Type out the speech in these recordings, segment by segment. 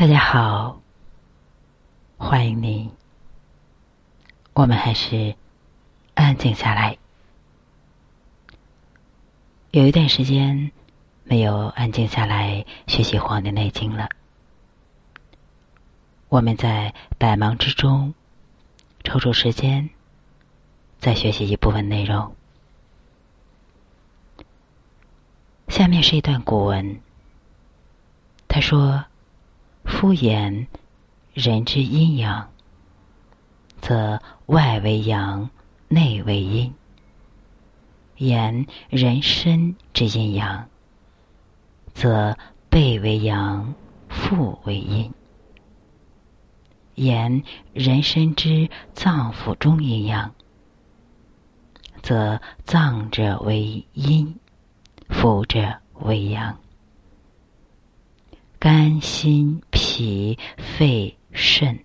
大家好，欢迎你。我们还是安静下来。有一段时间没有安静下来学习《黄帝内经》了。我们在百忙之中抽出时间，再学习一部分内容。下面是一段古文，他说。夫言人之阴阳，则外为阳，内为阴；言人身之阴阳，则背为阳，腹为阴；言人身之脏腑中阴阳，则脏者为阴，腑者为阳。肝、心、脾、肺、肾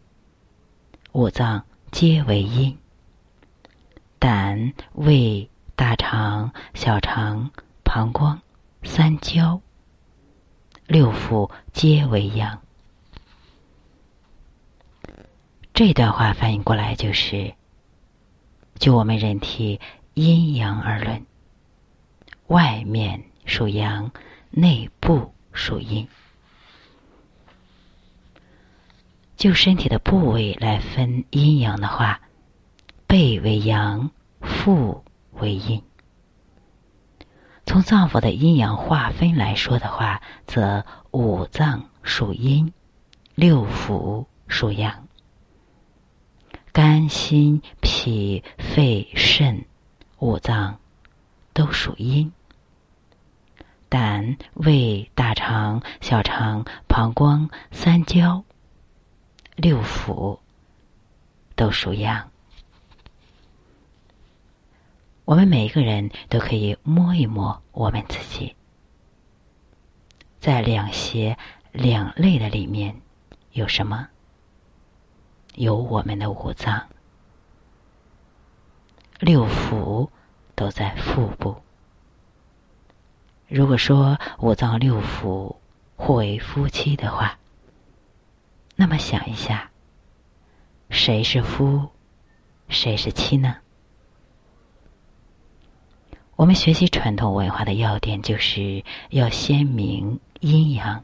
五脏皆为阴；胆、胃、大肠、小肠、膀胱、三焦六腑皆为阳。这段话翻译过来就是：就我们人体阴阳而论，外面属阳，内部属阴。就身体的部位来分阴阳的话，背为阳，腹为阴。从脏腑的阴阳划分来说的话，则五脏属阴，六腑属阳。肝、心、脾、肺、肾五脏都属阴。胆、胃、大肠、小肠、膀胱、三焦。六腑都属阳，我们每一个人都可以摸一摸我们自己，在两胁两肋的里面有什么？有我们的五脏，六腑都在腹部。如果说五脏六腑互为夫妻的话，那么想一下，谁是夫，谁是妻呢？我们学习传统文化的要点，就是要鲜明阴阳。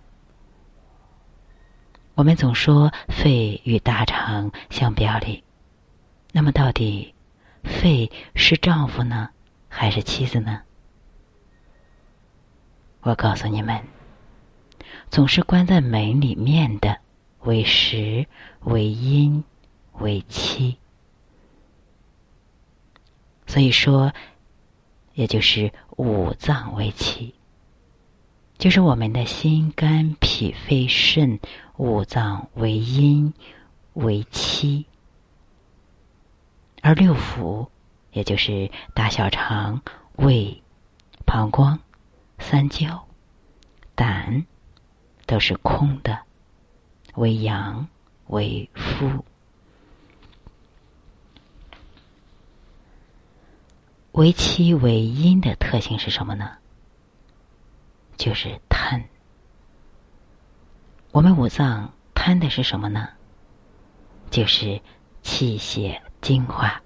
我们总说肺与大肠相表里，那么到底肺是丈夫呢，还是妻子呢？我告诉你们，总是关在门里面的。为实，为阴，为妻。所以说，也就是五脏为妻，就是我们的心、肝、脾、肺、肾五脏为阴为妻，而六腑，也就是大小肠、胃、膀胱、三焦、胆，都是空的。为阳，为夫，为妻为阴的特性是什么呢？就是贪。我们五脏贪的是什么呢？就是气血精华。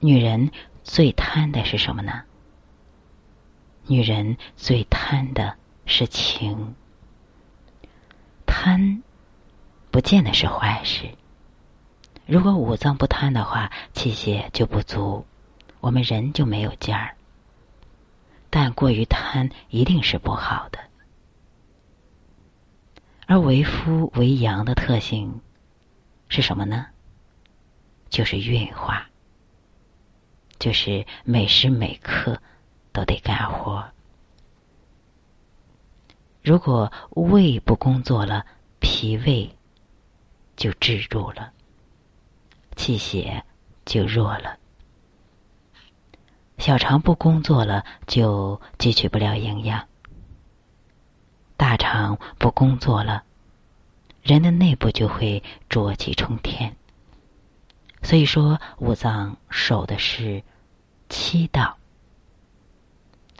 女人最贪的是什么呢？女人最贪的是情。贪，不见得是坏事。如果五脏不贪的话，气血就不足，我们人就没有劲儿。但过于贪一定是不好的。而为夫为阳的特性是什么呢？就是运化，就是每时每刻都得干活。如果胃不工作了，脾胃就滞住了，气血就弱了；小肠不工作了，就汲取不了营养；大肠不工作了，人的内部就会浊气冲天。所以说，五脏守的是七道，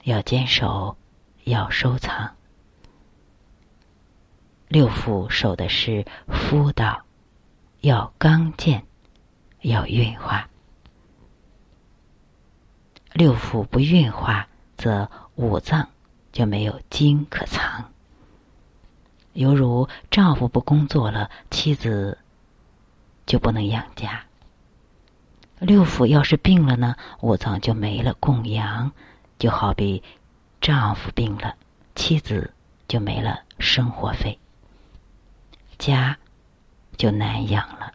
要坚守，要收藏。六腑守的是夫道，要刚健，要运化。六腑不运化，则五脏就没有精可藏。犹如丈夫不工作了，妻子就不能养家。六腑要是病了呢，五脏就没了供养，就好比丈夫病了，妻子就没了生活费，家就难养了。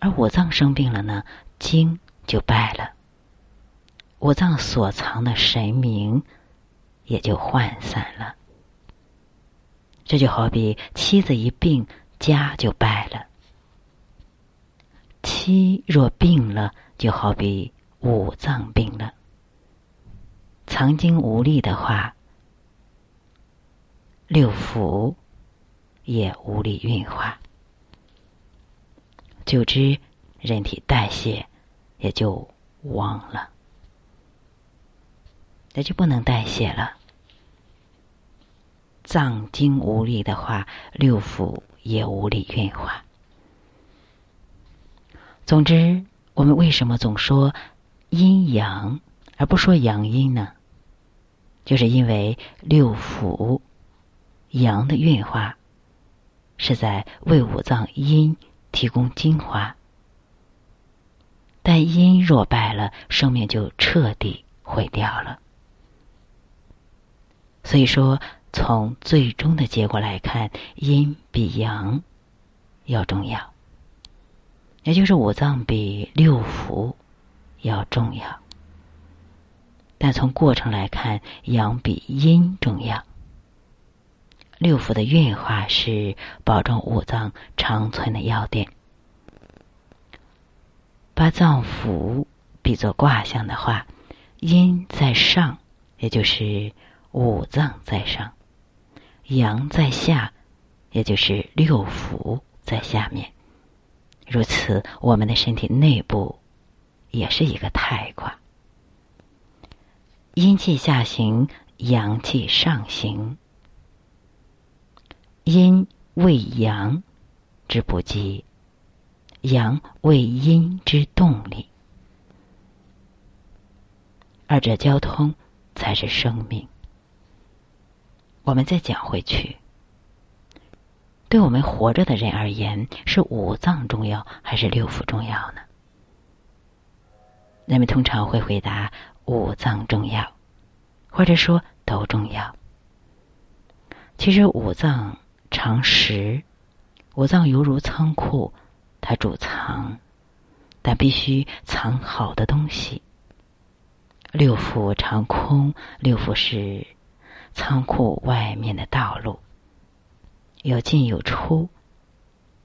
而五脏生病了呢，精就败了，五脏所藏的神明也就涣散了。这就好比妻子一病，家就败了。妻若病了，就好比五脏病了。藏精无力的话，六腑也无力运化，久之，人体代谢也就忘了，那就不能代谢了。脏精无力的话，六腑也无力运化。总之，我们为什么总说阴阳而不说阳阴呢？就是因为六腑阳的运化是在为五脏阴提供精华，但阴若败了，生命就彻底毁掉了。所以说，从最终的结果来看，阴比阳要重要。也就是五脏比六腑要重要，但从过程来看，阳比阴重要。六腑的运化是保证五脏长存的要点。把脏腑比作卦象的话，阴在上，也就是五脏在上；阳在下，也就是六腑在下面。如此，我们的身体内部也是一个太卦。阴气下行，阳气上行。阴为阳之不羁，阳为阴之动力。二者交通，才是生命。我们再讲回去。对我们活着的人而言，是五脏重要还是六腑重要呢？人们通常会回答五脏重要，或者说都重要。其实五脏常实，五脏犹如仓库，它主藏，但必须藏好的东西。六腑常空，六腑是仓库外面的道路。有进有出，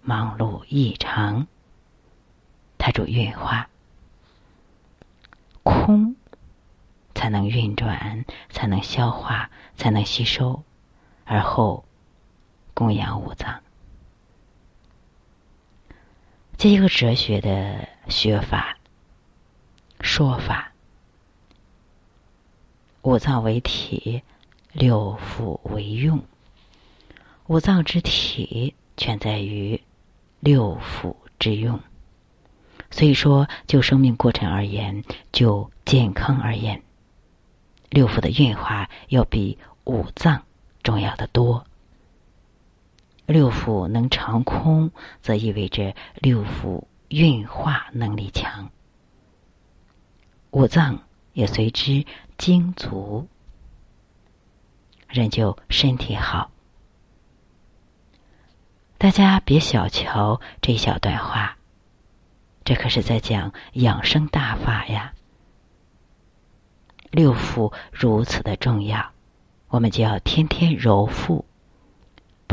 忙碌异常。它主运化，空才能运转，才能消化，才能吸收，而后供养五脏。这一个哲学的学法说法：五脏为体，六腑为用。五脏之体全在于六腑之用，所以说，就生命过程而言，就健康而言，六腑的运化要比五脏重要的多。六腑能长空，则意味着六腑运化能力强，五脏也随之精足，人就身体好。大家别小瞧这小段话，这可是在讲养生大法呀。六腑如此的重要，我们就要天天揉腹，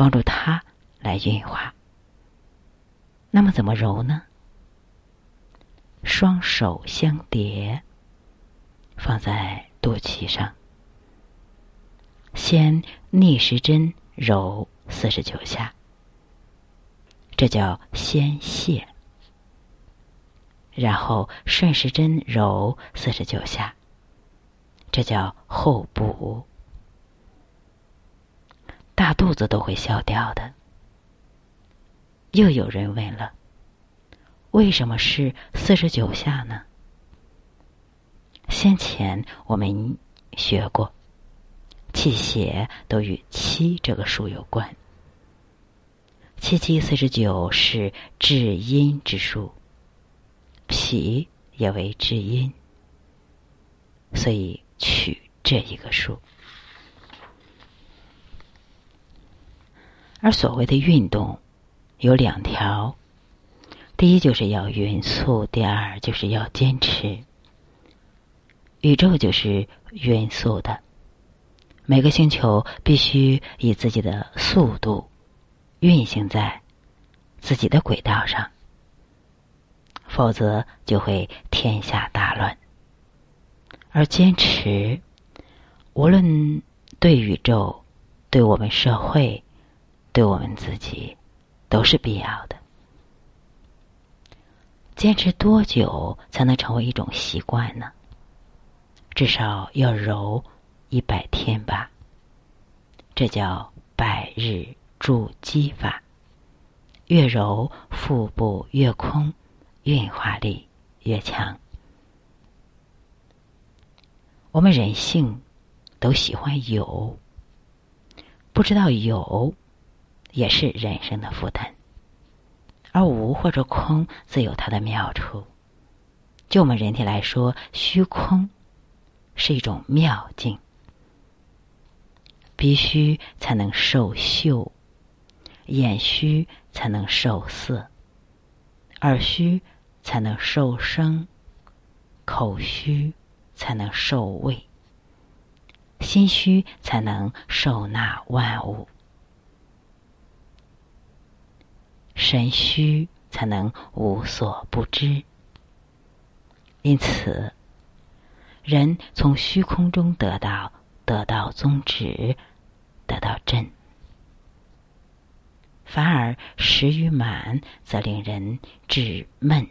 帮助它来运化。那么怎么揉呢？双手相叠，放在肚脐上，先逆时针揉四十九下。这叫先泻，然后顺时针揉四十九下，这叫后补。大肚子都会消掉的。又有人问了：为什么是四十九下呢？先前我们学过，气血都与七这个数有关。七七四十九是至阴之数，脾也为至阴，所以取这一个数。而所谓的运动。有两条，第一就是要匀速，第二就是要坚持。宇宙就是匀速的，每个星球必须以自己的速度运行在自己的轨道上，否则就会天下大乱。而坚持，无论对宇宙、对我们社会、对我们自己。都是必要的。坚持多久才能成为一种习惯呢？至少要揉一百天吧。这叫百日筑基法。越揉腹部越空，运化力越强。我们人性都喜欢有，不知道有。也是人生的负担，而无或者空自有它的妙处。就我们人体来说，虚空是一种妙境。鼻虚才能受嗅，眼虚才能受色，耳虚才能受声，口虚才能受味，心虚才能受纳万物。神虚才能无所不知，因此，人从虚空中得到得到宗旨，得到真；反而食与满，则令人滞闷、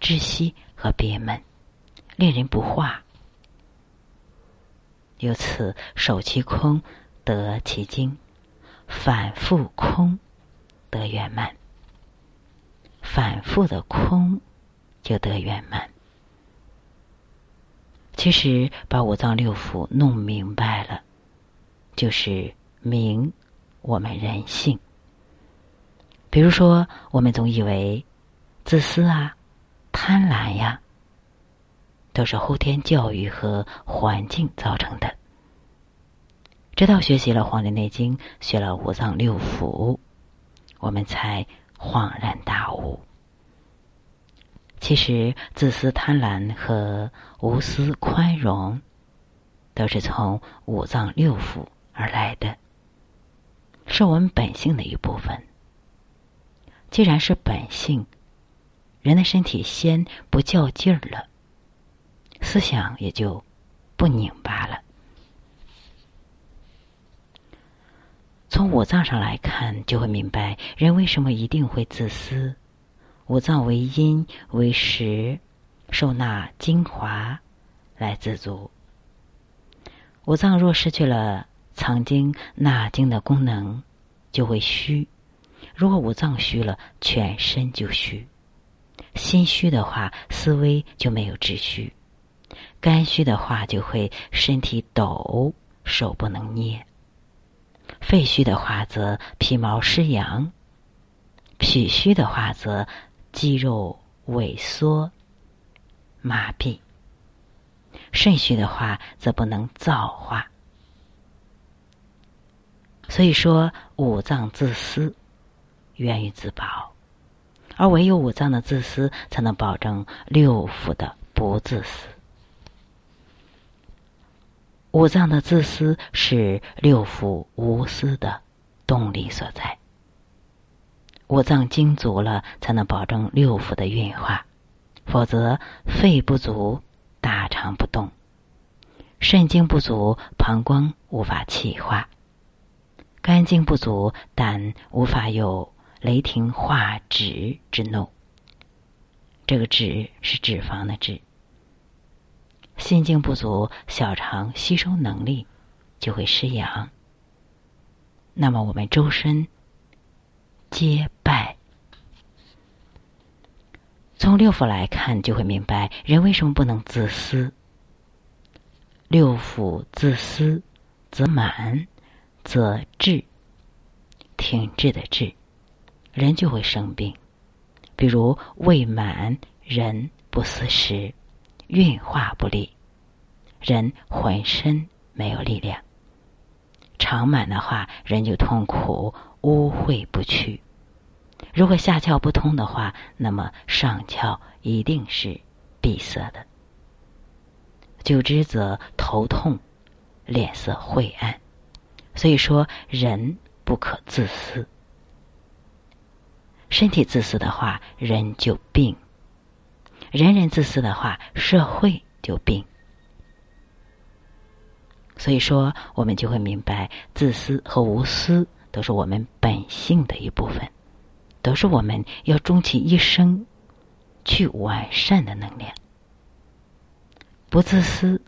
窒息和憋闷，令人不化。由此，守其空得其精，反复空得圆满。反复的空，就得圆满。其实把五脏六腑弄明白了，就是明我们人性。比如说，我们总以为自私啊、贪婪呀，都是后天教育和环境造成的。直到学习了《黄帝内经》，学了五脏六腑，我们才。恍然大悟，其实自私、贪婪和无私、宽容，都是从五脏六腑而来的，是我们本性的一部分。既然是本性，人的身体先不较劲儿了，思想也就不拧巴了。从五脏上来看，就会明白人为什么一定会自私。五脏为阴为实，受纳精华来自足。五脏若失去了藏精纳精的功能，就会虚。如果五脏虚了，全身就虚。心虚的话，思维就没有秩序；肝虚的话，就会身体抖，手不能捏。肺虚的话，则皮毛失养；脾虚的话，则肌肉萎缩、麻痹；肾虚的话，则不能造化。所以说，五脏自私源于自保，而唯有五脏的自私，才能保证六腑的不自私。五脏的自私是六腑无私的动力所在。五脏精足了，才能保证六腑的运化；否则，肺不足，大肠不动；肾精不足，膀胱无法气化；肝精不足，胆无法有雷霆化脂之怒。这个脂是脂肪的脂。心经不足，小肠吸收能力就会失养。那么我们周身皆败。从六腑来看，就会明白人为什么不能自私。六腑自私，则满，则滞，停滞的滞，人就会生病。比如胃满，人不思食，运化不利，人浑身没有力量。肠满的话，人就痛苦，污秽不去。如果下窍不通的话，那么上窍一定是闭塞的。久之则头痛，脸色晦暗。所以说，人不可自私。身体自私的话，人就病；人人自私的话，社会就病。所以说，我们就会明白，自私和无私都是我们本性的一部分，都是我们要终其一生去完善的能量。不自私，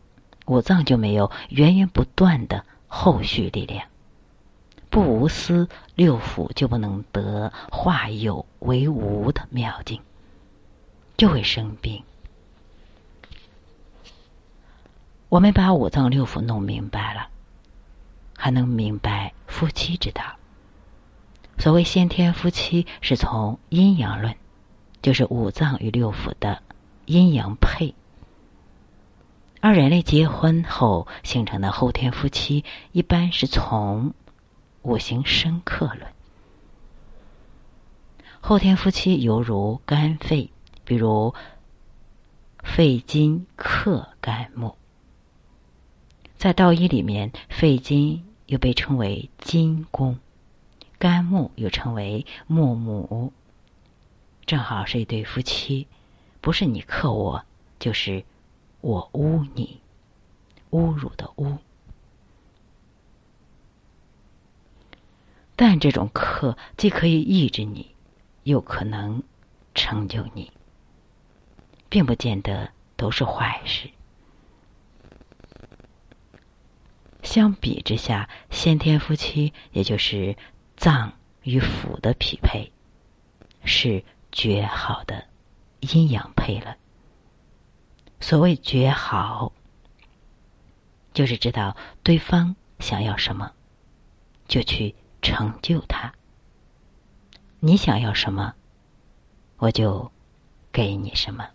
五脏就没有源源不断的后续力量；不无私，六腑就不能得化有为无的妙境，就会生病。我们把五脏六腑弄明白了，还能明白夫妻之道。所谓先天夫妻，是从阴阳论，就是五脏与六腑的阴阳配。而人类结婚后形成的后天夫妻，一般是从五行生克论。后天夫妻犹如肝肺，比如肺金克肝木。在道医里面，肺金又被称为金宫，肝木又称为木母。正好是一对夫妻，不是你克我，就是我污你，侮辱的污。但这种克既可以抑制你，又可能成就你，并不见得都是坏事。相比之下，先天夫妻也就是脏与腑的匹配，是绝好的阴阳配了。所谓绝好，就是知道对方想要什么，就去成就他。你想要什么，我就给你什么。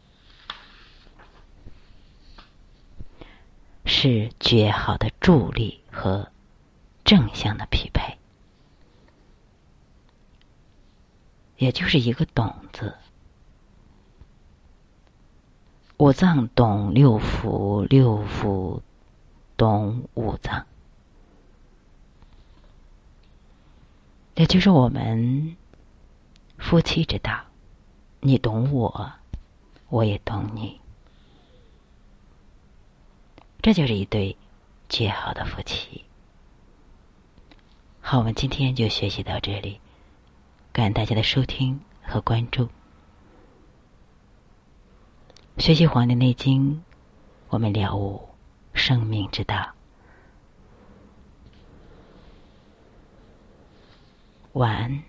是绝好的助力和正向的匹配，也就是一个“懂”字。五脏懂六腑，六腑懂五脏，也就是我们夫妻之道。你懂我，我也懂你。这就是一对绝好的夫妻。好，我们今天就学习到这里，感恩大家的收听和关注。学习《黄帝内经》，我们了悟生命之道。晚安。